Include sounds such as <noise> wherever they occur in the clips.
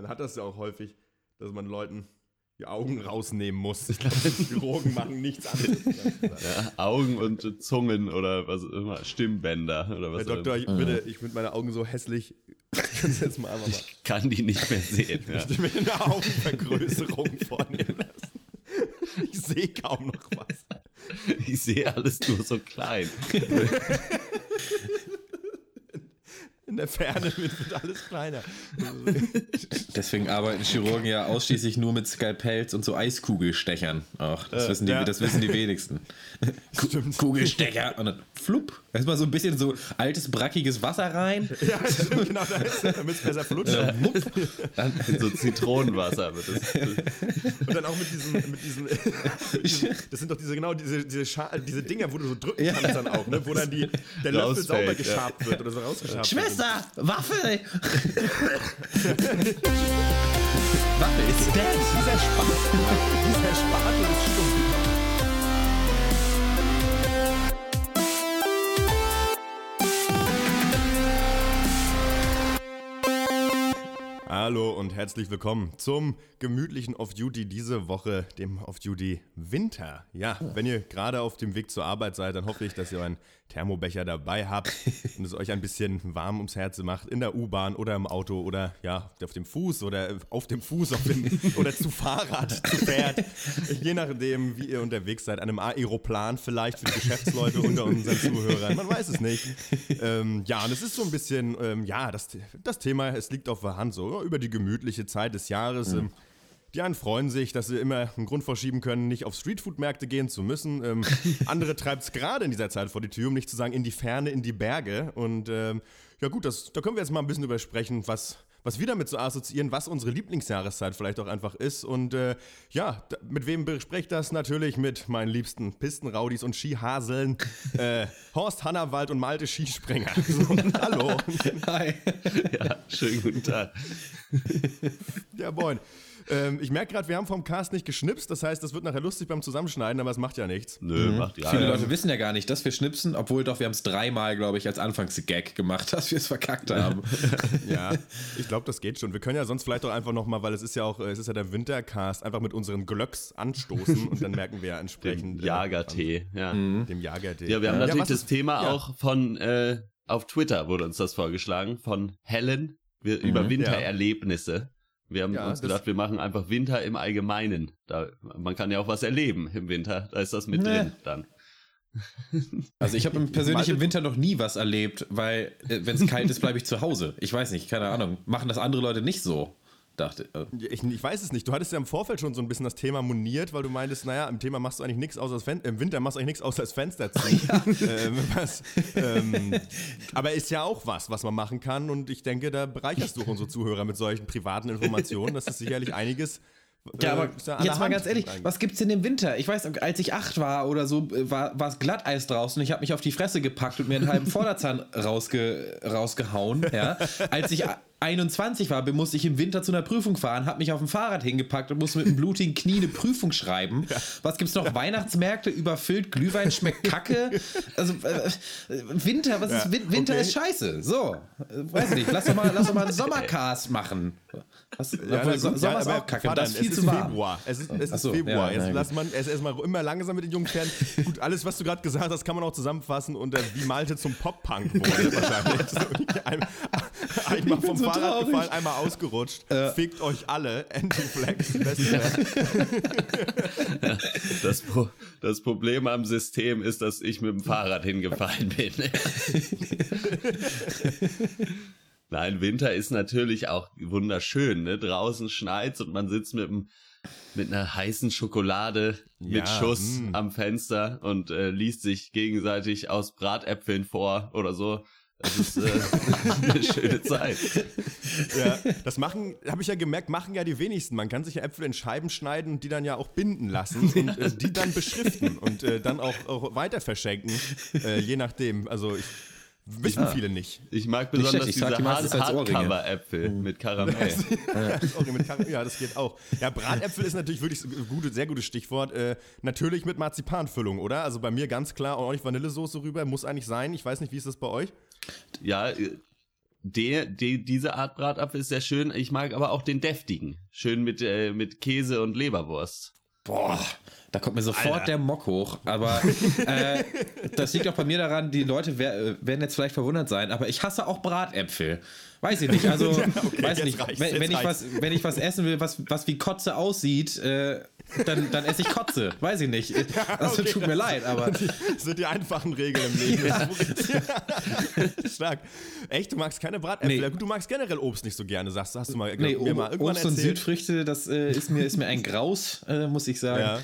Man hat das ja auch häufig, dass man Leuten die Augen rausnehmen muss. Ich glaube, Chirurgen machen nichts anderes. Ja, Augen und Zungen oder was immer, Stimmbänder oder was. Herr Doktor, ich, bitte, ich finde meine Augen so hässlich. Sie <laughs> jetzt mal einfach mal Ich kann die nicht mehr sehen. Ja. ich mir eine Augenvergrößerung vornehmen lassen. Ich sehe kaum noch was. Ich sehe alles nur so klein. <laughs> In der Ferne <laughs> wird, alles kleiner. Deswegen arbeiten Chirurgen ja ausschließlich nur mit Skalpells und so Eiskugelstechern. Auch das, Äh, wissen, die, ja. das wissen die wenigsten. <laughs> Kugelstecher und dann flupp. Erstmal so ein bisschen so altes, brackiges Wasser rein. <laughs> Ja, stimmt, genau, damit es besser flutscht. Dann, So Zitronenwasser wird es. Und dann auch mit diesen, mit diesen, <laughs> mit diesen das sind doch diese, genau, diese, diese, diese Dinger, wo du so drücken Ja. kannst dann auch, ne? wo dann die, der Löffel Rausfällt, sauber ja. geschabt wird oder so rausgeschabt Schwester, Waffel! <laughs> Waffel ist dead. wird. Dieser Spatel, dieser Spatel ist stumpf. Hallo und herzlich willkommen zum gemütlichen Off-Duty diese Woche, dem Off-Duty Winter. Ja, wenn ihr gerade auf dem Weg zur Arbeit seid, dann hoffe ich, dass ihr einen Thermobecher dabei habt <laughs> und es euch ein bisschen warm ums Herz macht in der U-Bahn oder im Auto oder ja, auf dem Fuß oder auf dem Fuß auf dem, <laughs> oder zu Fahrrad, zu Pferd. Je nachdem, wie ihr unterwegs seid, einem Aeroplan vielleicht für die Geschäftsleute <laughs> unter unseren Zuhörern. Man weiß es nicht. Ähm, ja, und es ist so ein bisschen, ähm, ja, das, das Thema, es liegt auf der Hand so, über die gemütliche Zeit des Jahres. Ähm, die einen freuen sich, dass sie immer einen Grund vorschieben können, nicht auf Streetfood-Märkte gehen zu müssen. Ähm, <laughs> andere treibt es gerade in dieser Zeit vor die Tür, um nicht zu sagen in die Ferne, in die Berge. Und ähm, ja gut, das, da können wir jetzt mal ein bisschen übersprechen, was, was wir damit so assoziieren, was unsere Lieblingsjahreszeit vielleicht auch einfach ist. Und äh, ja, mit wem bespreche ich das? Natürlich mit meinen liebsten Pistenraudis und Skihaseln. <laughs> Äh, Horst Hannawald und Malte Skisprenger. <laughs> So, hallo. Hi. Ja, schönen guten Tag. Ja, moin. Ähm, ich merke gerade, wir haben vom Cast nicht geschnipst, das heißt, das wird nachher lustig beim Zusammenschneiden, aber es macht ja nichts. Nö, macht ja. Viele Leute wissen ja gar nicht, dass wir schnipsen, obwohl doch wir haben es dreimal, glaube ich, als Anfangsgag gemacht, <laughs> dass wir es verkackt haben. <laughs> Ja, ich glaube, das geht schon. Wir können ja sonst vielleicht auch einfach nochmal, weil es ist ja auch, äh, es ist ja der Wintercast, einfach mit unseren Glöcks anstoßen und dann merken wir ja <laughs> entsprechend. Jagertee, ja. Äh, dem Jagertee. Ja, wir haben natürlich was das ist- Thema ja. auch von, äh, auf Twitter wurde uns das vorgeschlagen, von Helen, wir, über Wintererlebnisse. Wir haben Ja, uns gedacht, wir machen einfach Winter im Allgemeinen. Da, man kann ja auch was erleben im Winter, da ist das mit Nee. drin dann. <laughs> Also ich habe <laughs> persönlich im Winter noch nie was erlebt, weil wenn es kalt ist, bleibe ich zu Hause. Ich weiß nicht, keine Ahnung. Machen das andere Leute nicht so? Dachte. Äh, Ich, ich weiß es nicht. Du hattest ja im Vorfeld schon so ein bisschen das Thema moniert, weil du meintest, naja, im Thema machst du eigentlich nichts außer das Fen im Winter machst du eigentlich nichts außer das Fenster zu. <laughs> ähm, was, ähm, aber ist ja auch was, was man machen kann und ich denke, da bereicherst du unsere Zuhörer mit solchen privaten Informationen. Das ist sicherlich einiges. Ja, äh, aber ja jetzt mal allerhand ganz ehrlich, was gibt's denn im Winter? Ich weiß, als ich acht war oder so, äh, war war es Glatteis draußen. Ich habe mich auf die Fresse gepackt und mir einen halben Vorderzahn <laughs> rausge, rausgehauen. Ja. Als ich 21 war, musste ich im Winter zu einer Prüfung fahren, habe mich auf dem Fahrrad hingepackt und musste mit einem blutigen Knie eine Prüfung schreiben. Was gibt's noch? Weihnachtsmärkte überfüllt, Glühwein schmeckt kacke. Also äh, Winter, was ist Ja, Win Winter okay. ist scheiße. So, äh, weiß nicht, lass doch mal, lass doch mal einen Sommercast machen. Was, Ja, so, gut, Sommer ja, ist auch kacke, das ist viel zu ist warm. Februar. Es ist, es ist so, Februar. ja, Jetzt lass man es erstmal immer langsam mit den jungen Pferden. Gut, alles, was du gerade gesagt hast, kann man auch zusammenfassen unter wie Malte zum Pop-Punk wurde wahrscheinlich. <laughs> Einmal vom Fahrrad traurig. gefallen, einmal ausgerutscht. Fickt euch alle. Anti-Flex. Welt. <laughs> Das, Pro das Problem am System ist, dass ich mit dem Fahrrad hingefallen bin. <laughs> Nein, Winter ist natürlich auch wunderschön. Ne? Draußen schneit's und man sitzt mit, dem, mit einer heißen Schokolade mit Ja, Schuss mm. am Fenster und äh, liest sich gegenseitig aus Bratäpfeln vor oder so. Das ist äh, <laughs> eine schöne Zeit. Ja, das machen, habe ich ja gemerkt, machen ja die wenigsten. Man kann sich ja Äpfel in Scheiben schneiden und die dann ja auch binden lassen und äh, die dann beschriften und äh, dann auch, auch weiter verschenken, äh, je nachdem. Also ich, wissen viele nicht. Ich mag Nicht besonders schlecht, ich diese Hard. Hardcover-Äpfel mit Karamell. <laughs> Sorry, mit Kar- ja, das geht auch. Ja, Bratäpfel ist natürlich wirklich ein gute, sehr gutes Stichwort. Äh, natürlich mit Marzipanfüllung, oder? Also bei mir ganz klar ordentlich Vanillesoße rüber, muss eigentlich sein. Ich weiß nicht, wie ist das bei euch? Ja, äh, der, die, diese Art Bratapfel ist sehr schön. Ich mag aber auch den deftigen. Schön mit, äh, mit Käse und Leberwurst. Boah, da kommt mir sofort Alter. der Mock hoch. Aber äh, das liegt auch bei mir daran, die Leute äh, werden jetzt vielleicht verwundert sein, aber ich hasse auch Bratäpfel. Weiß ich nicht. Also, <laughs> ja, okay, weiß nicht. Wenn, wenn ich was, wenn ich was essen will, was, was wie Kotze aussieht, äh, dann, dann esse ich Kotze. Weiß ich nicht. <laughs> Also okay, tut mir leid, aber. Das sind die einfachen Regeln im Leben. Ja. <laughs> Stark. Echt, du magst keine Bratäpfel? Nee. Du magst generell Obst nicht so gerne, sagst du. Hast du mal, nee, mir mal irgendwann Obst erzählt. und Südfrüchte, das äh, ist, mir, ist mir ein Graus, äh, muss ich sagen. Ja.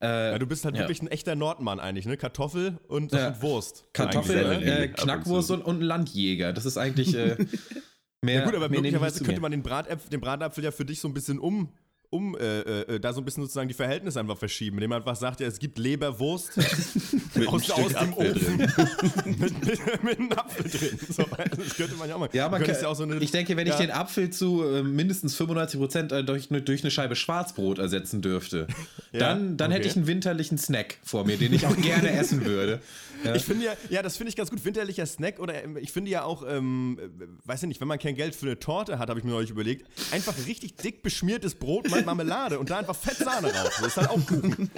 Äh, ja, du bist halt ja. wirklich ein echter Nordmann eigentlich, ne? Kartoffel und, ja. und Wurst. Kartoffel, äh, Knackwurst und, und Landjäger. Das ist eigentlich äh, <laughs> mehr. Ja gut, aber möglicherweise könnte man den, Bratapfel, den Bratapfel ja für dich so ein bisschen um um äh, äh, da so ein bisschen sozusagen die Verhältnisse einfach verschieben, indem man einfach sagt, ja, es gibt Leberwurst <laughs> aus, aus dem Ofen <laughs> mit, mit, mit, einem Apfel drin. So, das könnte man ja auch mal. Ja, man kann, ja so eine, ich denke, wenn ja. ich den Apfel zu äh, mindestens 95 Prozent äh, durch, durch eine Scheibe Schwarzbrot ersetzen dürfte, <laughs> ja, dann, dann okay. hätte ich einen winterlichen Snack vor mir, den ich auch <laughs> gerne essen würde. Ja. Ich finde ja, ja, das finde ich ganz gut. Winterlicher Snack oder ähm, ich finde ja auch, ähm, weiß ich nicht, wenn man kein Geld für eine Torte hat, habe ich mir neulich überlegt, einfach richtig dick beschmiertes Brot mit Marmelade und da einfach Fettsahne rauf. Das ist halt auch Kuchen.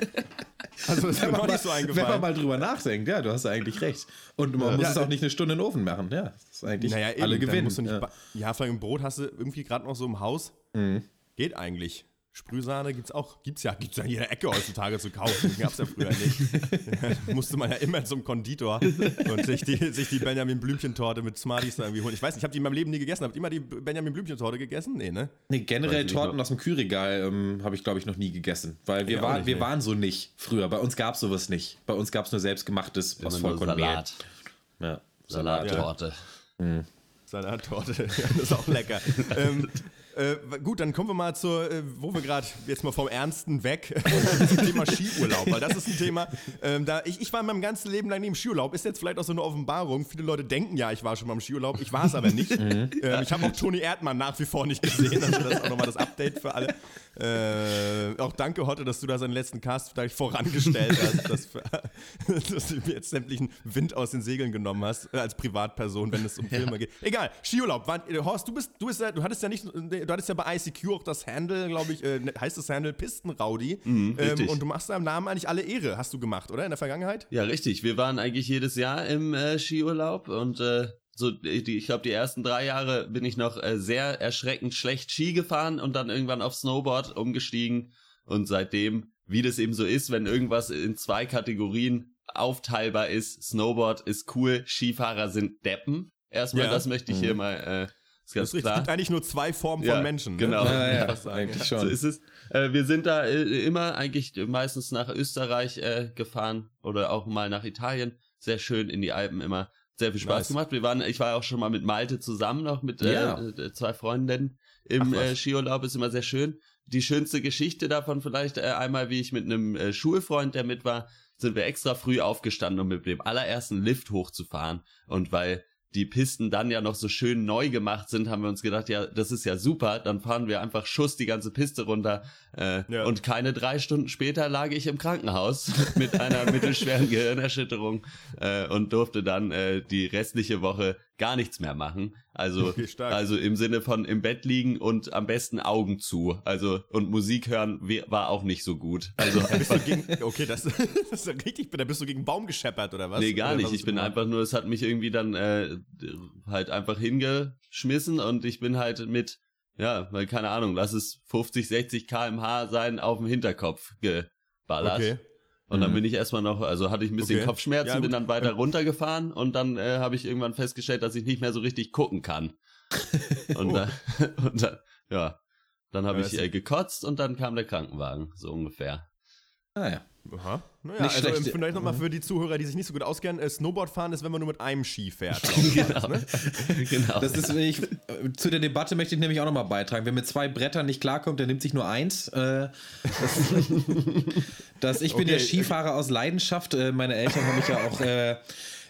Also das ist mir nicht so eingefallen. Wenn man mal drüber nachdenkt, ja, du hast ja eigentlich recht. Und man ja, muss ja, es auch nicht eine Stunde in den Ofen machen, ja. Das ist eigentlich naja, alle gewinnen. Ja. ja, vor allem Brot hast du irgendwie gerade noch so im Haus. Mhm. Geht eigentlich. Sprühsahne gibt es auch, gibt's ja, gibt's ja in jeder Ecke heutzutage zu kaufen. Gab es ja früher nicht. Ja, <laughs> musste man ja immer zum Konditor und sich die, sich die Benjamin Blümchen-Torte mit Smarties da irgendwie holen. Ich weiß nicht, ich habe die in meinem Leben nie gegessen. Habt ihr immer die Benjamin Blümchen-Torte gegessen? Nee, ne? Nee, generell Torten aus dem Kühlregal ähm, habe ich, glaube ich, noch nie gegessen. Weil wir, ja, war, nicht, wir nee. waren so nicht früher. Bei uns gab es sowas nicht. Bei uns gab es nur selbstgemachtes aus Vollkornmehl. Salat. Ja. Salattorte. Ja. Mhm. Salattorte, <laughs> das ist auch lecker. ähm, äh, gut, dann kommen wir mal zur, äh, wo wir gerade jetzt mal vom Ernsten weg <laughs> zum Thema Skiurlaub, weil das ist ein Thema. Ähm, da ich, ich war in meinem ganzen Leben lang nie im Skiurlaub. Ist jetzt vielleicht auch so eine Offenbarung. Viele Leute denken ja, ich war schon mal im Skiurlaub. Ich war es aber nicht. <laughs> Mhm. ähm, ich habe auch Toni Erdmann nach wie vor nicht gesehen. Also das ist auch nochmal das Update für alle. Äh, auch danke, Hotte, dass du da seinen letzten Cast vielleicht vorangestellt hast, dass, <laughs> dass, du mir jetzt sämtlichen Wind aus den Segeln genommen hast, äh, als Privatperson, wenn es um Filme ja. geht. Egal, Skiurlaub. War, Horst, du bist, du bist, du hattest ja nicht du hattest ja bei ICQ auch das Handle, glaube ich, äh, heißt das Handle Pistenraudi. Mhm, ähm, und du machst deinem Namen eigentlich alle Ehre, hast du gemacht, oder? In der Vergangenheit? Ja, richtig. Wir waren eigentlich jedes Jahr im äh, Skiurlaub und äh, so, die, ich glaube, die ersten drei Jahre bin ich noch äh, sehr erschreckend schlecht Ski gefahren und dann irgendwann auf Snowboard umgestiegen. Und seitdem, wie das eben so ist, wenn irgendwas in zwei Kategorien aufteilbar ist, Snowboard ist cool, Skifahrer sind Deppen. Erstmal, ja. das möchte ich hier mhm. mal äh, ist ganz das klar. Es gibt eigentlich nur zwei Formen von Menschen. Ne? Genau, ja, ja, ja. eigentlich schon. So ist es. Äh, wir sind da äh, immer eigentlich meistens nach Österreich äh, gefahren oder auch mal nach Italien. Sehr schön in die Alpen immer. Sehr viel Spaß nice. gemacht. Wir waren, ich war auch schon mal mit Malte zusammen noch mit zwei Freundinnen im Ach, Skiurlaub. Ist immer sehr schön. Die schönste Geschichte davon vielleicht einmal, wie ich mit einem Schulfreund, der mit war, sind wir extra früh aufgestanden, um mit dem allerersten Lift hochzufahren. Und weil die Pisten dann ja noch so schön neu gemacht sind, haben wir uns gedacht, ja, das ist ja super, dann fahren wir einfach Schuss die ganze Piste runter. Äh, ja. Und keine drei Stunden später lag ich im Krankenhaus <laughs> mit einer mittelschweren Gehirnerschütterung äh, und durfte dann äh, die restliche Woche gar nichts mehr machen. Also, <laughs> also im Sinne von im Bett liegen und am besten Augen zu. Also und Musik hören war auch nicht so gut. Also gegen, okay, das, <laughs> das, ist richtig. Da bist du gegen einen Baum gescheppert oder was? Nee, gar nicht. Ich bin gemacht? einfach nur, es hat mich irgendwie dann äh, halt einfach hingeschmissen und ich bin halt mit, ja, weil keine Ahnung, lass es 50, 60 kmh sein auf dem Hinterkopf geballert. Okay. Und dann mhm. bin ich erstmal noch, also hatte ich ein bisschen okay. Kopfschmerzen, ja, bin dann weiter runtergefahren und dann äh, habe ich irgendwann festgestellt, dass ich nicht mehr so richtig gucken kann. <laughs> Und, oh. dann, <laughs> und dann, ja, dann habe ja, ich äh, gekotzt und dann kam der Krankenwagen, so ungefähr. Ah ja. Aha. Naja, nicht also schlecht. vielleicht nochmal für die Zuhörer, die sich nicht so gut auskennen, äh, Snowboardfahren ist, wenn man nur mit einem Ski fährt. genau. Ne? <laughs> genau. Das ist, ich, zu der Debatte möchte ich nämlich auch nochmal beitragen. Wer mit zwei Brettern nicht klarkommt, der nimmt sich nur eins. Äh, das, <laughs> das, ich bin okay. der Skifahrer aus Leidenschaft. Äh, meine Eltern haben mich ja auch äh,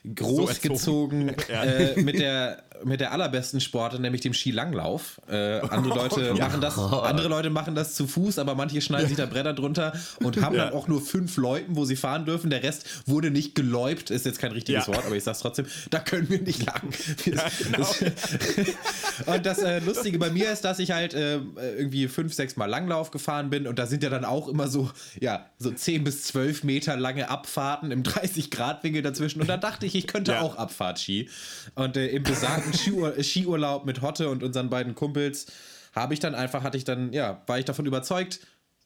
<laughs> großgezogen so äh, mit der mit der allerbesten Sporte, nämlich dem Skilanglauf. Äh, andere <laughs> Leute Ja. machen das, andere Leute machen das zu Fuß, aber manche schneiden sich da Bretter drunter und haben Ja. dann auch nur fünf Leuten, wo sie fahren dürfen. Der Rest wurde nicht geläupt, ist jetzt kein richtiges Ja. Wort, aber ich sag's trotzdem. Da können wir nicht lang. <laughs> Das, <laughs> und das äh, Lustige bei mir ist, dass ich halt äh, irgendwie fünf, sechs Mal Langlauf gefahren bin und da sind ja dann auch immer so, ja, so 10 bis 12 Meter lange Abfahrten im 30-Grad-Winkel dazwischen. Und da dachte ich, ich könnte Ja. auch Abfahrtski. Und äh, im besagten Skiur Skiurlaub mit Hotte und unseren beiden Kumpels habe ich dann einfach, hatte ich dann, ja, war ich davon überzeugt,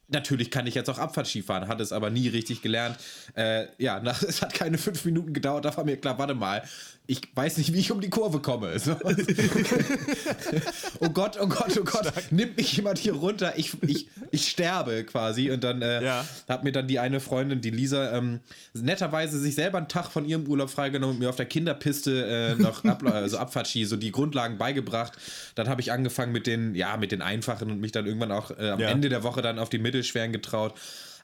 Natürlich kann ich jetzt auch Abfahrtski fahren, hatte es aber nie richtig gelernt. Äh, ja, <laughs> nach, es hat keine fünf Minuten gedauert, da war mir klar, warte mal, ich weiß nicht, wie ich um die Kurve komme. So. <laughs> oh Gott, oh Gott, oh Gott, nimmt mich jemand hier runter, ich, ich, ich sterbe quasi. Und dann äh, Ja. hat mir dann die eine Freundin, die Lisa, ähm, netterweise sich selber einen Tag von ihrem Urlaub freigenommen und mir auf der Kinderpiste äh, noch Ab <laughs> also Abfahrtski, so die Grundlagen beigebracht. Dann habe ich angefangen mit den, ja, mit den einfachen und mich dann irgendwann auch äh, am Ja. Ende der Woche dann auf die mittelschweren getraut.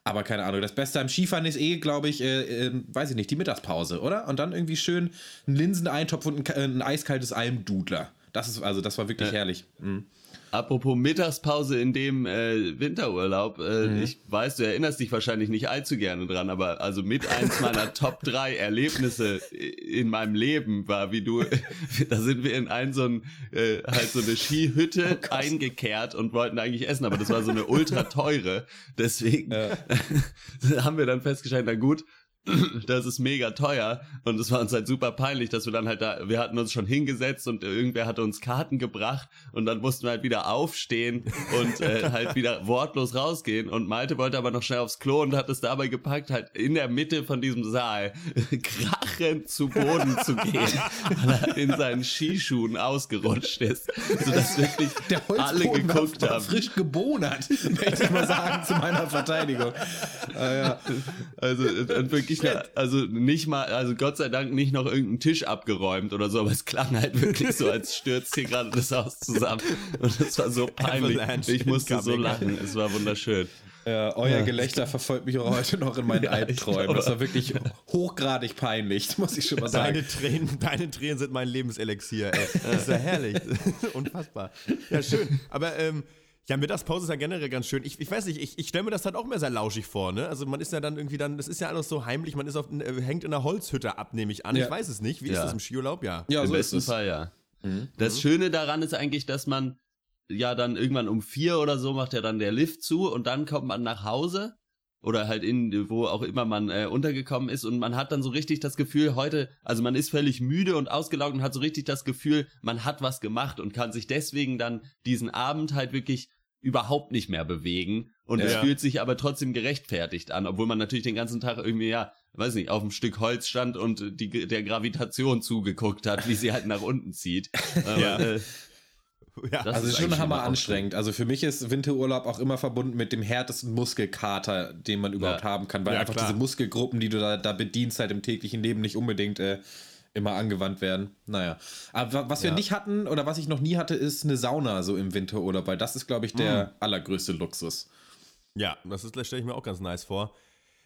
Aber keine Ahnung, das Beste am Skifahren ist eh, glaube ich, äh, äh, weiß ich nicht, die Mittagspause, oder? Und dann irgendwie schön einen Linseneintopf und ein, ka- ein eiskaltes Almdudler. Das ist, also das war wirklich herrlich. Mhm. Apropos Mittagspause in dem äh, Winterurlaub, äh, Mhm. ich weiß, du erinnerst dich wahrscheinlich nicht allzu gerne dran, aber also mit eins meiner <laughs> Top 3 Erlebnisse in meinem Leben war, wie du, <laughs> da sind wir in ein so ein, äh, halt so eine Skihütte Oh eingekehrt und wollten eigentlich essen, aber das war so eine ultra teure, deswegen <laughs> haben wir dann festgestellt, na gut, <clears throat> das ist mega teuer und es war uns halt super peinlich, dass wir dann halt da, wir hatten uns schon hingesetzt und irgendwer hatte uns Karten gebracht und dann mussten wir halt wieder aufstehen und äh, <laughs> halt wieder wortlos rausgehen und Malte wollte aber noch schnell aufs Klo und hat es dabei gepackt, halt in der Mitte von diesem Saal <laughs> krachend zu Boden zu gehen, <laughs> weil er in seinen Skischuhen ausgerutscht ist, sodass wirklich Der alle geguckt haben. frisch gebonert, möchte ich mal sagen, zu meiner Verteidigung. Ah, ja. Also und wirklich, ne, also nicht mal, also Gott sei Dank nicht noch irgendeinen Tisch abgeräumt oder so, aber es klang halt wirklich so, als stürzt hier gerade das Haus zusammen. Und es war so peinlich. Avalanche Ich musste so lachen. Es war wunderschön. Ja, euer Gelächter verfolgt mich auch heute noch in meinen <laughs> Ja, Albträumen. Das war wirklich hochgradig peinlich, <laughs> muss ich schon mal sagen. Deine Tränen, deine Tränen sind mein Lebenselixier, ey. Das ist ja herrlich. <laughs> Unfassbar. Ja, schön. Aber ähm, ja, Mittagspause ist ja generell ganz schön. Ich, ich weiß nicht, ich, ich stelle mir das halt auch immer sehr lauschig vor, ne? Also man ist ja dann irgendwie dann, das ist ja alles so heimlich, man ist auf, äh, hängt in einer Holzhütte ab, nehme ich an. Ja. Ich weiß es nicht. Wie ist Ja. das im Skiurlaub? Ja. Ja, Im so ist besten es. Fall, ja. Mhm. Das Schöne daran ist eigentlich, dass man ja dann irgendwann um vier oder so macht ja dann der Lift zu und dann kommt man nach Hause oder halt in, wo auch immer man äh, untergekommen ist und man hat dann so richtig das Gefühl, heute, also man ist völlig müde und ausgelaugt und hat so richtig das Gefühl, man hat was gemacht und kann sich deswegen dann diesen Abend halt wirklich überhaupt nicht mehr bewegen und es Ja. fühlt sich aber trotzdem gerechtfertigt an, obwohl man natürlich den ganzen Tag irgendwie, ja, weiß nicht, auf einem Stück Holz stand und die, der Gravitation zugeguckt hat, wie sie halt nach unten zieht. <laughs> Aber, Ja. äh, ja. Das Also ist schon hammer anstrengend. Also für mich ist Winterurlaub auch immer verbunden mit dem härtesten Muskelkater, den man überhaupt Ja. haben kann, weil Ja, einfach klar. diese Muskelgruppen, die du da, da bedienst, halt im täglichen Leben nicht unbedingt äh, immer angewandt werden. Naja. Aber wa- was wir Ja. nicht hatten oder was ich noch nie hatte, ist eine Sauna so im Winterurlaub, weil das ist, glaube ich, der allergrößte Luxus. Ja, das ist- das stelle ich mir auch ganz nice vor.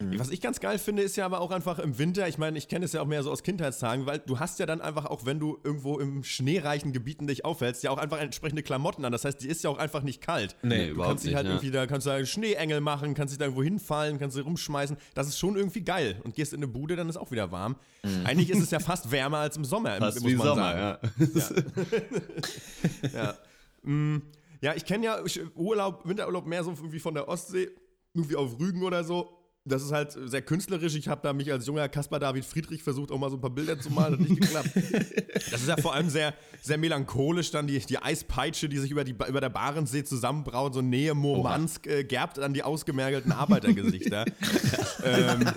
Mhm. Was ich ganz geil finde, ist ja aber auch einfach im Winter, ich meine, ich kenne es ja auch mehr so aus Kindheitstagen, weil du hast ja dann einfach auch, wenn du irgendwo im schneereichen Gebieten dich aufhältst, ja auch einfach entsprechende Klamotten an. Das heißt, die ist ja auch einfach nicht kalt. Nee, Du überhaupt kannst dich halt ja. irgendwie, da kannst du halt Schneeengel machen, kannst dich da irgendwo hinfallen, kannst dich rumschmeißen. Das ist schon irgendwie geil. Und gehst in eine Bude, dann ist auch wieder warm. Eigentlich ist es ja fast wärmer als im Sommer, Mhm. Fast muss wie man Sommer, sagen. ja. Ja. <laughs> Mm, ja, ich kenne ja Urlaub, Winterurlaub mehr so irgendwie von der Ostsee, irgendwie auf Rügen oder so. Das ist halt sehr künstlerisch. Ich habe da mich als junger Caspar David Friedrich versucht, auch mal so ein paar Bilder zu malen. Hat nicht geklappt. <laughs> Das ist ja vor allem sehr, sehr melancholisch. Dann die, die Eispeitsche, die sich über, die, über der Barentssee zusammenbraut. So Nähe Murmansk äh, gerbt an die ausgemergelten Arbeitergesichter. <laughs> ähm,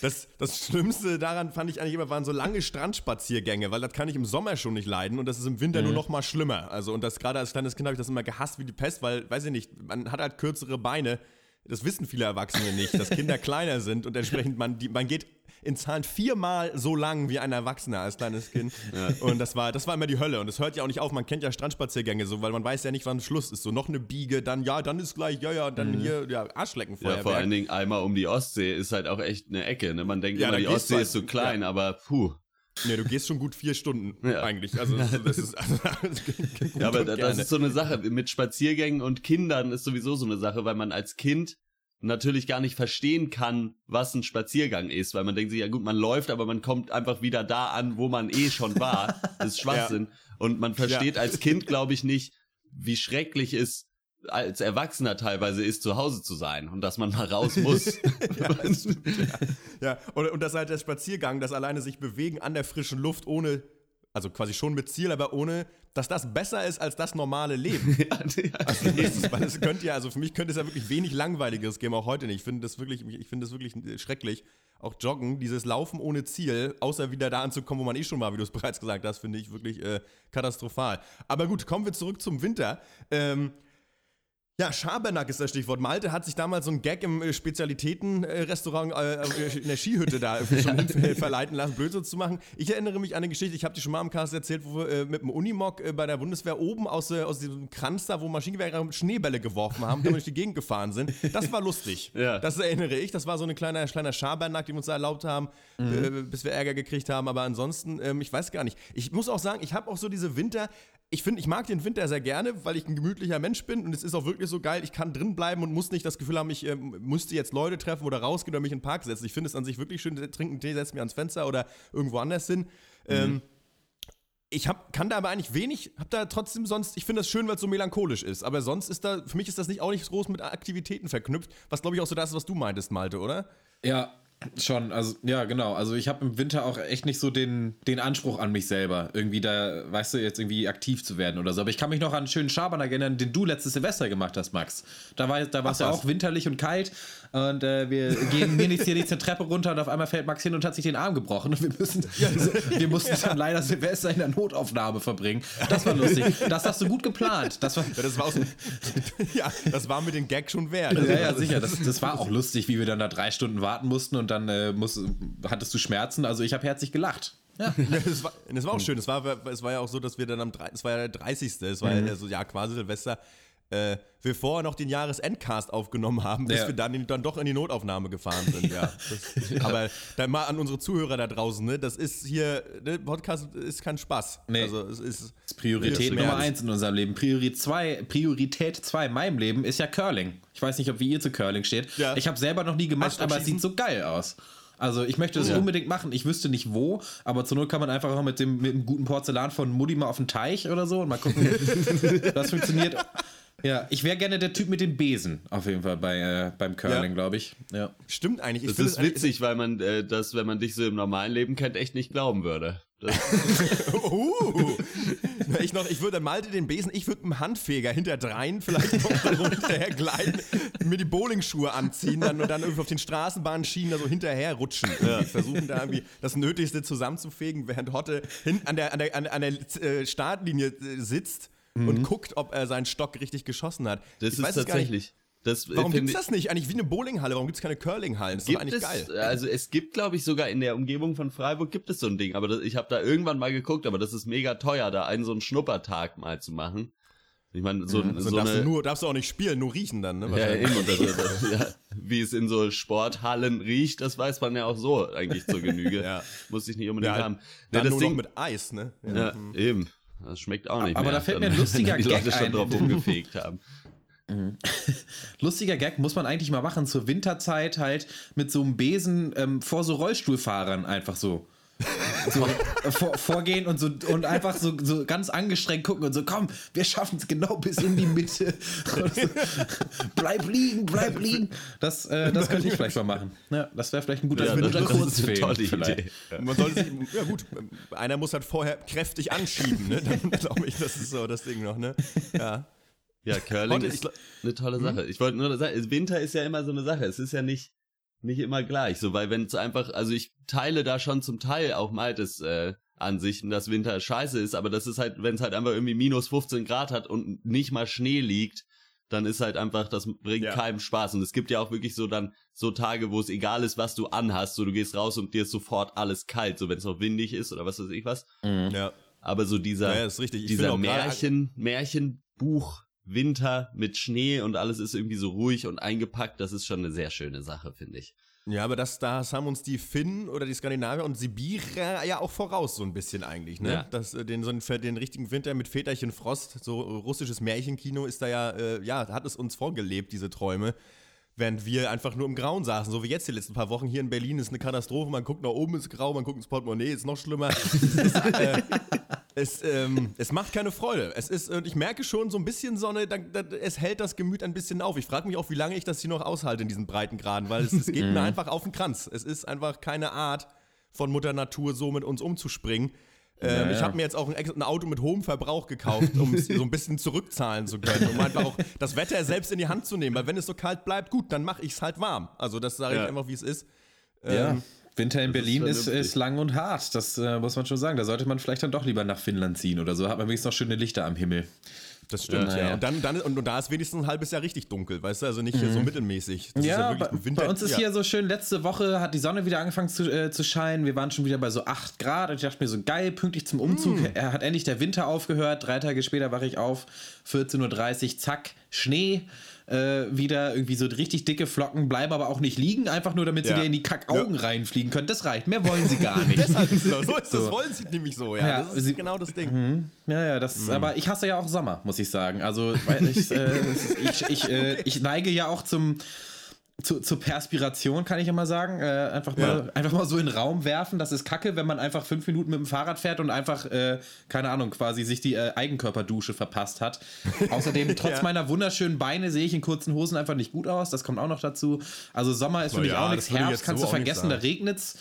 das, das Schlimmste daran fand ich eigentlich immer, waren so lange Strandspaziergänge, weil das kann ich im Sommer schon nicht leiden und das ist im Winter nur noch mal schlimmer. Also und das gerade als kleines Kind habe ich das immer gehasst wie die Pest, weil, weiß ich nicht, man hat halt kürzere Beine. Das wissen viele Erwachsene nicht, dass Kinder <laughs> kleiner sind und entsprechend man, die, man geht in Zahlen viermal so lang wie ein Erwachsener als kleines Kind. Und das war, das war immer die Hölle. Und es hört ja auch nicht auf. Man kennt ja Strandspaziergänge so, weil man weiß ja nicht, wann Schluss ist. So noch eine Biege, dann ja, dann ist gleich, ja, ja, dann hier, ja, Arschleckenfeuerwerk. Ja, vor allen Dingen einmal um die Ostsee ist halt auch echt eine Ecke. Ne? Man denkt Ja, immer, die Ostsee ist so klein, aber puh. Nee, du gehst schon gut vier Stunden ja. eigentlich. Also das ist, also, <laughs> ja, aber das gerne. ist so eine Sache. Mit Spaziergängen und Kindern ist sowieso so eine Sache, weil man als Kind natürlich gar nicht verstehen kann, was ein Spaziergang ist, weil man denkt sich, ja gut, man läuft, aber man kommt einfach wieder da an, wo man eh schon war. Das ist <laughs> Schwachsinn. Ja. Und man versteht ja. als Kind, glaube ich, nicht, wie schrecklich es als Erwachsener teilweise ist, zu Hause zu sein und dass man mal raus <laughs> muss. ja, stimmt, ja. ja. Und, und das halt der Spaziergang, das alleine sich bewegen an der frischen Luft ohne, also quasi schon mit Ziel, aber ohne, dass das besser ist als das normale Leben. <laughs> ja, also, ist, weil es könnte ja, also für mich könnte es ja wirklich wenig langweiligeres geben, auch heute nicht. Ich finde das wirklich, ich finde das wirklich schrecklich. Auch Joggen, dieses Laufen ohne Ziel, außer wieder da anzukommen, wo man eh schon war, wie du es <laughs> bereits gesagt hast, finde ich wirklich äh, katastrophal. Aber gut, kommen wir zurück zum Winter. Ähm, ja, Schabernack ist das Stichwort. Malte hat sich damals so ein Gag im äh, Spezialitätenrestaurant äh, äh, in der Skihütte da <laughs> schon hin, verleiten lassen, Blödsinn zu machen. Ich erinnere mich an eine Geschichte, ich habe die schon mal im Cast erzählt, wo wir äh, mit dem Unimog äh, bei der Bundeswehr oben aus, äh, aus diesem Kranz da, wo Maschinengewehr Schneebälle geworfen haben, damit durch die Gegend gefahren sind. Das war lustig. <laughs> Ja. Das erinnere ich. Das war so ein kleiner, kleiner Schabernack, den wir uns da erlaubt haben, mhm. bis wir Ärger gekriegt haben. Aber ansonsten, ähm, ich weiß gar nicht. Ich muss auch sagen, ich habe auch so diese Winter, ich finde, ich mag den Winter sehr gerne, weil ich ein gemütlicher Mensch bin und es ist auch wirklich so geil, ich kann drin bleiben und muss nicht das Gefühl haben, ich äh, müsste jetzt Leute treffen oder rausgehen oder mich in den Park setzen. Ich finde es an sich wirklich schön, trinken Tee, setze mich ans Fenster oder irgendwo anders hin. Mhm. Ähm, ich hab, kann da aber eigentlich wenig, hab da trotzdem sonst, ich finde das schön, weil es so melancholisch ist, aber sonst ist da, für mich ist das nicht auch nicht groß mit Aktivitäten verknüpft, was glaube ich auch so das ist, was du meintest, Malte, oder? Ja, Schon, also ja, genau. Also ich habe im Winter auch echt nicht so den, den Anspruch an mich selber, irgendwie da, weißt du, jetzt irgendwie aktiv zu werden oder so. Aber ich kann mich noch an einen schönen Schabernack erinnern, den du letztes Silvester gemacht hast, Max. Da war da es ja auch winterlich und kalt und äh, wir gehen mir nichts hier die Treppe runter und auf einmal fällt Max hin und hat sich den Arm gebrochen und wir müssen, wir mussten dann leider Silvester in der Notaufnahme verbringen. Das war lustig. Das hast du gut geplant. Das war, ja, das war, aus, <laughs> ja, das war mit dem Gag schon wert. Ja, ja, sicher. Das, das war auch lustig, wie wir dann da drei Stunden warten mussten und dann äh, muss, hattest du Schmerzen. Also ich habe herzlich gelacht. Ja. <laughs> das, war, das war auch schön. Es war, es war ja auch so, dass wir dann am es war ja der 30. Es war mhm. ja so, ja, quasi Silvester äh, wir vorher noch den Jahresendcast aufgenommen haben, bis ja. wir dann, in, dann doch in die Notaufnahme gefahren sind. ja. <laughs> Das, ja. Aber dann mal an unsere Zuhörer da draußen, ne? Das ist hier, ne? Podcast ist kein Spaß. Nee. Also es ist, das ist Priorität Nummer eins in unserem Leben. Priorität zwei, Priorität zwei in meinem Leben ist ja Curling. Ich weiß nicht, ob wie ihr zu Curling steht. Ja. Ich habe selber noch nie gemacht, aber es sieht so geil aus. Also ich möchte das ja. unbedingt machen. Ich wüsste nicht wo, aber zur Not kann man einfach auch mit dem, mit dem guten Porzellan von Mutti mal auf den Teich oder so und mal gucken, <laughs> das funktioniert. Ja, ich wäre gerne der Typ mit dem Besen, auf jeden Fall bei, äh, beim Curling, ja. glaube ich. Ja. Stimmt eigentlich. Ich das ist witzig, weil man äh, das, wenn man dich so im normalen Leben kennt, echt nicht glauben würde. <laughs> <laughs> uh, ich, noch, ich würde Malte den Besen, ich würde einen Handfeger hinterdrein vielleicht noch hinterher gleiten, mir die Bowlingschuhe anziehen dann, und dann irgendwie auf den Straßenbahnschienen da so hinterher rutschen. Ja. Versuchen da irgendwie das Nötigste zusammenzufegen, während Hotte hin, an der, an der, an der äh, Startlinie äh, sitzt mhm. und guckt, ob er seinen Stock richtig geschossen hat. Das ich ist tatsächlich. Das, Warum gibt es das nicht? Eigentlich wie eine Bowlinghalle. Warum gibt es keine Curlinghallen? Das ist doch eigentlich es, geil. Also es gibt, glaube ich, sogar in der Umgebung von Freiburg gibt es so ein Ding. Aber das, ich habe da irgendwann mal geguckt, aber das ist mega teuer, da einen so einen Schnuppertag mal zu machen. Ich meine, so, mhm. so, so darfst, eine, du nur, darfst du auch nicht spielen, nur riechen dann, ne? Ja, eben. Das, <laughs> ja, wie es in so Sporthallen riecht, das weiß man ja auch so eigentlich zur Genüge. ja. Muss ich nicht unbedingt ja, haben. Dann ja, das nur Ding, noch mit Eis, ne? Ja, ja mhm. eben. Das schmeckt auch nicht Aber mehr. da fällt mir ein lustiger die Gag Leute schon drauf rumgefegt haben. Mhm. <laughs> Lustiger Gag muss man eigentlich mal machen zur Winterzeit halt mit so einem Besen ähm, vor so Rollstuhlfahrern einfach so. So äh, vor, vorgehen und so und einfach so, so ganz angestrengt gucken und so, komm, wir schaffen es genau bis in die Mitte. So, bleib liegen, bleib liegen. Das, äh, das könnte ich vielleicht mal machen. Ja, das wäre vielleicht ein guter, ja, das, guter Kurzfilm. Idee. Ja. Man sollte sich, ja gut, einer muss halt vorher kräftig anschieben, ne? Dann <laughs> glaube ich, das ist so das Ding noch, ne? Ja. Ja, Curling ist eine tolle hm? Sache. Ich wollte nur sagen, Winter ist ja immer so eine Sache. Es ist ja nicht, nicht immer gleich. So, weil wenn es einfach, also ich teile da schon zum Teil auch Maltes äh, Ansichten, dass Winter scheiße ist, aber das ist halt, wenn es halt einfach irgendwie minus 15 Grad hat und nicht mal Schnee liegt, dann ist halt einfach, das bringt ja. keinem Spaß. Und es gibt ja auch wirklich so dann so Tage, wo es egal ist, was du anhast, so du gehst raus und dir ist sofort alles kalt, so wenn es noch windig ist oder was weiß ich was. Mhm. Ja. Aber so dieser, ja, ist richtig. dieser Märchen, Märchenbuch Winter mit Schnee und alles ist irgendwie so ruhig und eingepackt. Das ist schon eine sehr schöne Sache, finde ich. Ja, aber das, das haben uns die Finnen oder die Skandinavier und Sibirer ja auch voraus, so ein bisschen eigentlich, ne? Ja. Das, äh, den, so einen, den richtigen Winter mit Väterchen Frost, so russisches Märchenkino ist da ja, äh, ja, hat es uns vorgelebt, diese Träume. Während wir einfach nur im Grauen saßen, so wie jetzt die letzten paar Wochen. Hier in Berlin ist eine Katastrophe. Man guckt nach oben, ist grau, man guckt ins Portemonnaie, ist noch schlimmer. ist, <laughs> <laughs> äh, es, ähm, es macht keine Freude. Es ist, und ich merke schon so ein bisschen Sonne, da, da, es hält das Gemüt ein bisschen auf. Ich frage mich auch, wie lange ich das hier noch aushalte in diesen breiten Graden, weil es, es geht mir einfach auf den Kranz. Es ist einfach keine Art von Mutter Natur, so mit uns umzuspringen. Ähm, Ja, Ich ja. habe mir jetzt auch ein, ein Auto mit hohem Verbrauch gekauft, um es so ein bisschen zurückzahlen zu können, um einfach auch das Wetter selbst in die Hand zu nehmen. Weil wenn es so kalt bleibt, gut, dann mache ich es halt warm. Also das sage ich Ja. einfach, wie es ist. Ja. Ähm, Winter in das ist Berlin ist, vernünftig. ist lang und hart. Das äh, muss man schon sagen. Da sollte man vielleicht dann doch lieber nach Finnland ziehen oder so. Hat man wenigstens noch schöne Lichter am Himmel. Das stimmt, Ja, ja. ja. Und, dann, dann, und, und da ist wenigstens ein halbes Jahr richtig dunkel, weißt du? Also nicht hier so mittelmäßig. Das Mhm. Ja, ist bei, bei uns ist ja. hier so schön, letzte Woche hat die Sonne wieder angefangen zu, äh, zu scheinen. Wir waren schon wieder bei so 8 Grad und ich dachte mir so, geil, pünktlich zum Umzug. Mm. Er hat endlich der Winter aufgehört. Drei Tage später wache ich auf, 14.30 Uhr, zack, Schnee. Äh, wieder irgendwie so richtig dicke Flocken, bleiben aber auch nicht liegen, einfach nur damit sie Ja. dir in die Kackaugen reinfliegen können. Das reicht, mehr wollen sie gar nicht. <laughs> Deshalb ist das, so ist <laughs> das, So. wollen sie nämlich so, ja. Ja, das ist sie- genau das Ding. Ja, ja, das, Mhm. aber ich hasse ja auch Sommer, muss ich sagen. Also, weil ich, äh, <laughs> ich, ich, äh, ich neige ja auch zum, zu, zur Perspiration, kann ich immer sagen. Äh, einfach, mal, Ja. einfach mal so in den Raum werfen. Das ist kacke, wenn man einfach fünf Minuten mit dem Fahrrad fährt und einfach, äh, keine Ahnung, quasi sich die äh, Eigenkörperdusche verpasst hat. <laughs> Außerdem, trotz Ja. meiner wunderschönen Beine sehe ich in kurzen Hosen einfach nicht gut aus. Das kommt auch noch dazu. Also, Sommer ist für Na mich ja, auch nichts. Herbst kannst so du vergessen, da regnet's.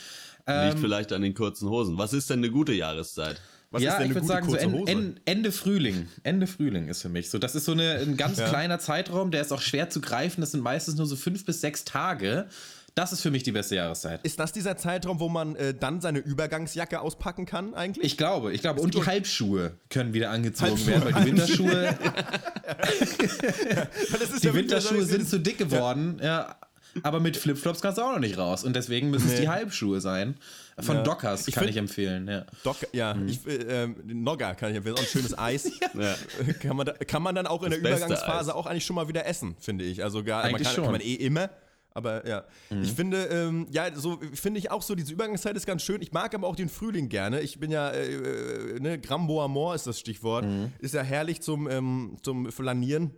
Liegt vielleicht an den kurzen Hosen. Was ist denn eine gute Jahreszeit? Was ja, ist denn ich würde sagen, so en, en, Ende Frühling. Ende Frühling ist für mich so. Das ist so eine, ein ganz Ja. kleiner Zeitraum, der ist auch schwer zu greifen. Das sind meistens nur so fünf bis sechs Tage. Das ist für mich die beste Jahreszeit. Ist das dieser Zeitraum, wo man äh, dann seine Übergangsjacke auspacken kann eigentlich? Ich glaube, ich glaube. Und die. Halbschuhe können wieder angezogen Halbschuhe, werden, weil die Winterschuhe, <laughs> <laughs> die ja Winterschuhe sind zu dick geworden. Ja. Aber mit Flipflops kannst du auch noch nicht raus. Und deswegen müssen es die Halbschuhe sein. Von Ja. Dockers Ich kann find- ich empfehlen. Ja. Doc, ja, Mhm. ich, äh, ähm, Nogga kann ich empfehlen, auch ein schönes <laughs> Eis. Ja. kann, man da, kann man dann auch in Das der Übergangsphase Eis. auch eigentlich schon mal wieder essen, finde ich. Also gar, man Eigentlich kann, schon. kann man eh immer. Aber ja, Mhm. ich finde, ähm, ja, so finde ich auch so, diese Übergangszeit ist ganz schön. Ich mag aber auch den Frühling gerne. Ich bin ja, äh, äh, ne, Grambo Amor ist das Stichwort. Mhm. Ist ja herrlich zum, ähm, zum Flanieren.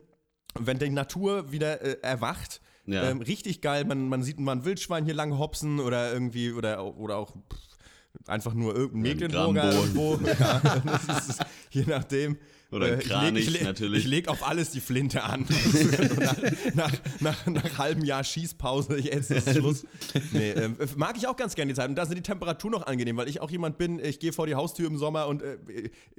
Wenn die Natur wieder äh, erwacht, Ja. ähm, richtig geil. Man, man sieht mal ein Wildschwein hier lang hopsen oder irgendwie, oder, oder auch pff, einfach nur irgendein Mecklenburger irgendwo. <laughs> Ja, das ist, je nachdem. Oder Äh, ich leg- Kranich ich leg, natürlich. Ich leg auf alles die Flinte an. nach, <laughs> <laughs> nach, nach, nach halbem Jahr Schießpause, jetzt ist Schluss. Nee, ähm, mag ich auch ganz gerne die Zeit. Und da sind die Temperaturen noch angenehm, weil ich auch jemand bin, ich gehe vor die Haustür im Sommer und äh,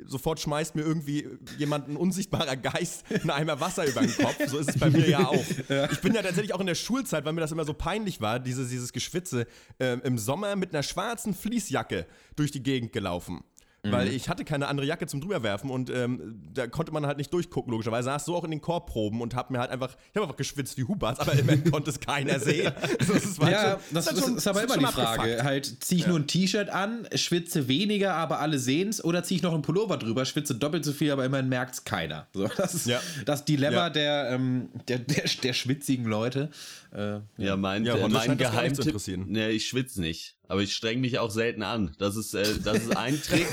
sofort schmeißt mir irgendwie jemand, ein unsichtbarer Geist, einen Eimer Wasser über den Kopf. So ist es bei mir ja auch. Ich bin ja tatsächlich auch in der Schulzeit, weil mir das immer so peinlich war, dieses, dieses Geschwitze, ähm, im Sommer mit einer schwarzen Fließjacke durch die Gegend gelaufen. Weil ich hatte keine andere Jacke zum drüberwerfen und ähm, da konnte man halt nicht durchgucken, logischerweise. Saß so auch in den Chorproben und hab mir halt einfach, ich habe einfach geschwitzt wie Hubert, aber immerhin konnte es keiner <laughs> sehen. Also, <laughs> es war Ja, schon- das ist, schon- ist aber immer die Frage. abgefuckt. Halt, ziehe ich nur ein T-Shirt an, schwitze weniger, aber alle sehen's, oder ziehe ich noch einen Pullover drüber, schwitze doppelt so viel, aber immerhin merkt's keiner. So, <laughs> das ist Ja. das Dilemma Ja. der, ähm, der, der, der schwitzigen Leute. Äh, Ja, mein, Ja, äh, mein das Geheimtipp. interessieren. Nee, ich schwitze nicht. Aber ich streng mich auch selten an. Das ist, äh, das ist ein Trick.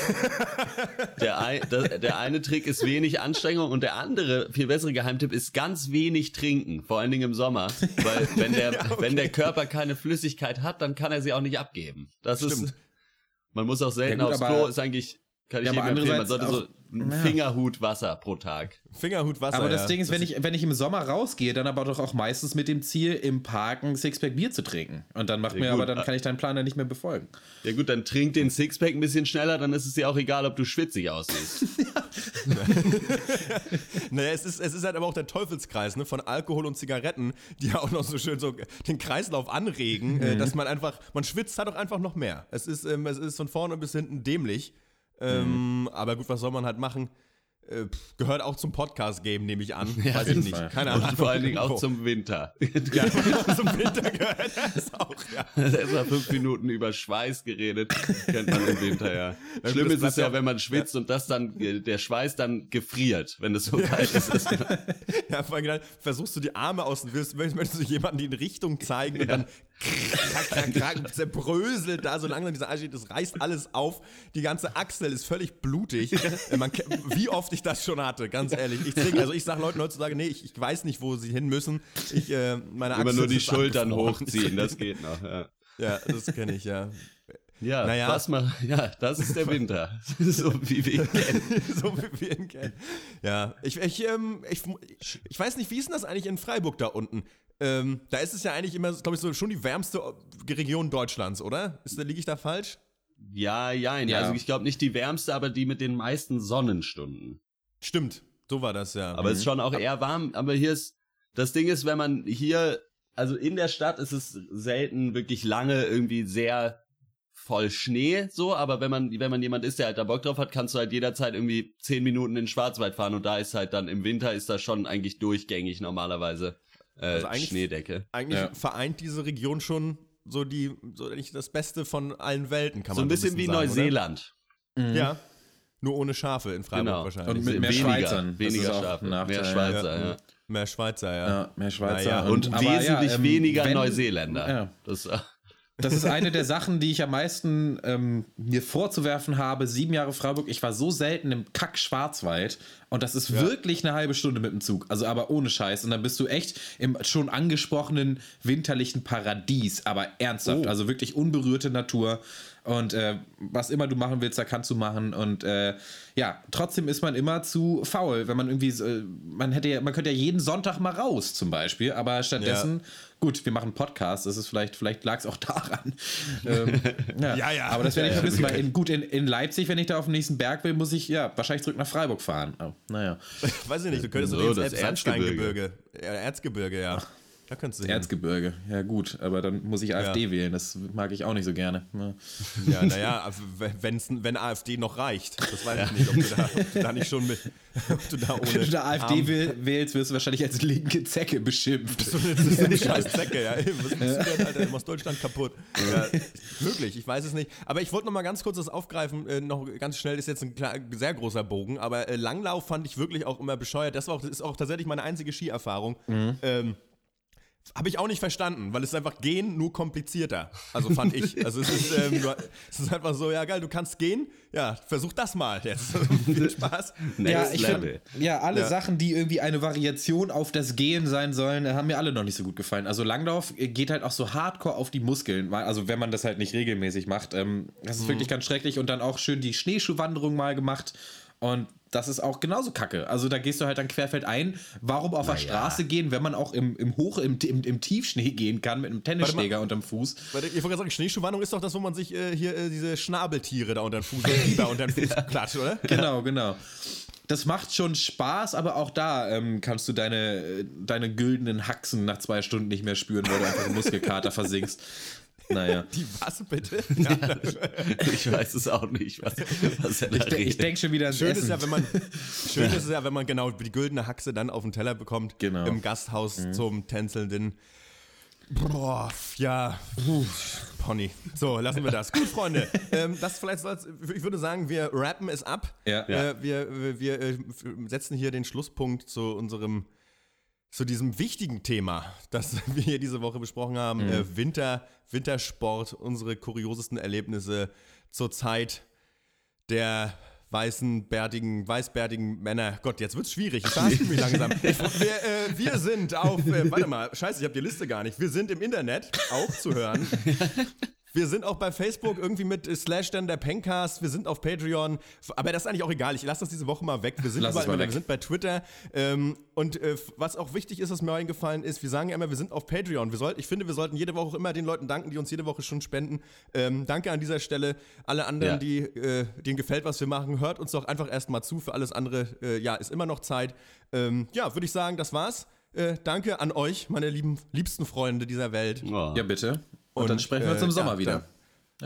<laughs> Der, ein, der, der eine Trick ist wenig Anstrengung und der andere, viel bessere Geheimtipp ist ganz wenig trinken. Vor allen Dingen im Sommer. Weil <laughs> wenn der, wenn der Körper keine Flüssigkeit hat, dann kann er sie auch nicht abgeben. Das Stimmt. ist, man muss auch selten Ja, gut, aufs aber- Klo, ist eigentlich, kann ich Ja, jedem empfehlen. Man sollte andererseits einen Fingerhut Wasser pro Tag. Fingerhut Wasser. aber das ja. Ding ist, wenn ich, wenn ich im Sommer rausgehe, dann aber doch auch meistens mit dem Ziel, im Park ein Sixpack Bier zu trinken. Und dann macht Ja, mir gut. aber, dann kann ich deinen Plan ja nicht mehr befolgen. Ja gut, dann trink den Sixpack ein bisschen schneller, dann ist es dir auch egal, ob du schwitzig aussiehst. <laughs> <laughs> Naja, es ist, es ist halt aber auch der Teufelskreis ne, von Alkohol und Zigaretten, die ja auch noch so schön so den Kreislauf anregen, äh, dass man einfach, man schwitzt halt auch einfach noch mehr. Es ist, ähm, es ist von vorne bis hinten dämlich. Ähm, Aber gut, was soll man halt machen? äh, gehört auch zum Podcast-Game, nehme ich an. <laughs> Ja, Weiß ich nicht. Fall. Keine Und Ahnung. vor allen Dingen auch zum Winter. <laughs> ja, <laughs> zum Winter gehört das auch, ja. Erstmal fünf Minuten über Schweiß geredet. Kennt man im Winter, ja. Das Schlimm ist es ja, ja- wenn man schwitzt und das dann, der Schweiß dann gefriert, wenn es so kalt ist. Ja, vor allem versuchst du die Arme aus willst, möchtest du jemanden die in Richtung zeigen und dann krack, krack, krack, zerbröselt da so langsam dieser Arsch, das reißt alles auf. Die ganze Achsel ist völlig blutig. Äh, Man, wie oft ich das schon hatte, ganz ehrlich. Ich trinke, also ich sage Leuten heutzutage, nee, ich, ich weiß nicht, wo sie hin müssen. Ich, äh, meine Immer Achsel nur die Schultern hochziehen, das geht noch. Ja, Ja, das kenne ich, ja. ja, Naja. was mal, ja das ist der Winter. <laughs> so wie wir ihn kennen. <laughs> so wie wir ihn kennen. Ja, ich, ich, ähm, ich, ich weiß nicht, wie ist denn das eigentlich in Freiburg da unten? Ähm, da ist es ja eigentlich immer, glaube ich, so schon die wärmste Region Deutschlands, oder? Ist, da- liege ich da falsch? Ja, ja, Ja. also ich glaube nicht die wärmste, aber die mit den meisten Sonnenstunden. Stimmt, so war das ja. Aber es ist schon auch eher warm. Aber hier ist, das Ding ist, wenn man hier, also in der Stadt ist es selten wirklich lange irgendwie sehr voll Schnee, so, aber wenn man, wenn man jemand ist, der halt da Bock drauf hat, kannst du halt jederzeit irgendwie zehn Minuten in den Schwarzwald fahren und da ist halt dann im Winter ist das schon eigentlich durchgängig normalerweise äh, Also eigentlich- Schneedecke. eigentlich Ja. vereint diese Region schon so die, so eigentlich das Beste von allen Welten, kann So man ein bisschen wie sagen, Neuseeland. Oder? Ja. Nur ohne Schafe in Freiburg Genau. wahrscheinlich. Und mit mehr weniger, Schweizern. Weniger Schafe, ein mehr ja. Schweizer, ja. Mehr Schweizer, ja. Ja, mehr Schweizer. Naja, Und ja, wesentlich ähm, weniger wenn- Neuseeländer. Ja. Das, Das ist eine der Sachen, die ich am meisten ähm, mir vorzuwerfen habe. Sieben Jahre Freiburg, ich war so selten im Kack-Schwarzwald und das ist wirklich eine halbe Stunde mit dem Zug. Also aber ohne Scheiß. Und dann bist du echt im schon angesprochenen winterlichen Paradies, aber ernsthaft. Oh. Also wirklich unberührte Natur. Und äh, was immer du machen willst, da kannst du machen. Und äh, ja, trotzdem ist man immer zu faul, wenn man irgendwie, äh, man hätte ja, man könnte ja jeden Sonntag mal raus zum Beispiel, aber stattdessen, gut, wir machen Podcast, das ist vielleicht, vielleicht lag es auch <laughs> daran. ähm, ja. Ja, ja. Aber das werde ich Ja, ja. wissen, weil in, gut, in, in Leipzig, wenn ich da auf den nächsten Berg will, muss ich ja wahrscheinlich zurück nach Freiburg fahren. Oh, naja. <laughs> Weiß ich nicht, du könntest So, ins. Ja, Erzgebirge, ja. Da könntest du hin. Erzgebirge, ja gut, aber dann muss ich AfD wählen, das mag ich auch nicht so gerne. Ja. Ja, naja, wenn's, wenn AfD noch reicht. Das weiß ich nicht, ob du da, ob du da nicht schon mit. Ob du da <laughs> ohne. Wenn du da AfD wähl- wählst, wirst du wahrscheinlich als linke Zecke beschimpft. Das ist eine <laughs> scheiß Zecke, ja. Ey, Was denn, Alter? Du machst Deutschland kaputt. Ja, möglich, ich weiß es nicht. Aber ich wollte noch mal ganz kurz das aufgreifen, äh, noch ganz schnell, ist jetzt ein klar, sehr großer Bogen, aber äh, Langlauf fand ich wirklich auch immer bescheuert. Das, war auch, ist auch tatsächlich meine einzige Skierfahrung. Ähm, habe ich auch nicht verstanden, weil es ist einfach gehen nur komplizierter. Also fand ich. Also es ist, ähm, du- <laughs> es ist einfach so, ja geil, du kannst gehen. Ja, versuch das mal jetzt. <laughs> Viel Spaß. Next ja, ich Level. find, ja, alle Ja. Sachen, die irgendwie eine Variation auf das Gehen sein sollen, haben mir alle noch nicht so gut gefallen. Also Langlauf äh, geht halt auch so hardcore auf die Muskeln. Also wenn man das halt nicht regelmäßig macht. Ähm, das ist wirklich ganz schrecklich. Und dann auch schön die Schneeschuhwanderung mal gemacht. Und das ist auch genauso kacke. Also da gehst du halt dann querfeld ein. Warum auf der Straße gehen, wenn man auch im, im Hoch, im, im, im Tiefschnee gehen kann mit einem Tennisschläger unterm Fuß? Warte, Ich wollte gerade sagen, Schneeschuhwanderung ist doch das, wo man sich äh, hier äh, diese Schnabeltiere da unter den Fuß, Biber unter den Fuß klatscht, oder? Genau, genau. Das macht schon Spaß, aber auch da ähm, kannst du deine, äh, deine güldenen Haxen nach zwei Stunden nicht mehr spüren, weil du einfach im Muskelkater versinkst. Naja. <laughs> Die was bitte? <laughs> Ich weiß es auch nicht, was, was er da Ich, ich denke schon wieder ans Schön Essen. ist ja, wenn man schön ist es ja, wenn man genau die güldene Haxe dann auf den Teller bekommt Genau. im Gasthaus zum tänzelnden. Boah, ja, Pony. So, lassen wir das. Gut, Freunde. ähm, das vielleicht soll's, ich würde sagen, wir rappen es ab. Ja. Äh, wir wir, wir äh, setzen hier den Schlusspunkt zu unserem zu diesem wichtigen Thema, das <laughs> wir hier diese Woche besprochen haben, Mhm. äh, Winter, Wintersport, unsere kuriosesten Erlebnisse zur Zeit der weißen, bärtigen, weißbärtigen Männer. Gott, jetzt wird's schwierig. Ich verhaspel mich langsam. <laughs> Wir, äh, wir sind auf, äh, warte mal, scheiße, ich habe die Liste gar nicht. Wir sind im Internet auch zu hören. <laughs> Wir sind auch bei Facebook irgendwie mit Slash dann der Pencast. Wir sind auf Patreon. Aber das ist eigentlich auch egal. Ich lasse das diese Woche mal weg. Wir sind überall wir sind bei Twitter. Ähm, und äh, was auch wichtig ist, was mir eingefallen ist, wir sagen ja immer, wir sind auf Patreon. Wir sollten, ich finde, wir sollten jede Woche auch immer den Leuten danken, die uns jede Woche schon spenden. Ähm, danke an dieser Stelle. Alle anderen, Ja. die äh, denen gefällt, was wir machen, hört uns doch einfach erstmal zu. Für alles andere, äh, ja, ist immer noch Zeit. Ähm, ja, würde ich sagen, das war's. Äh, danke an euch, meine lieben, liebsten Freunde dieser Welt. Oh. Ja, bitte. Und, Und, dann sprechen wir uns äh, im Sommer ja, wieder.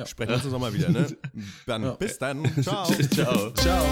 Sprechen wir uns im Sommer wieder, ne? <laughs> Dann bis dann. <laughs> Ciao. Ciao. Ciao.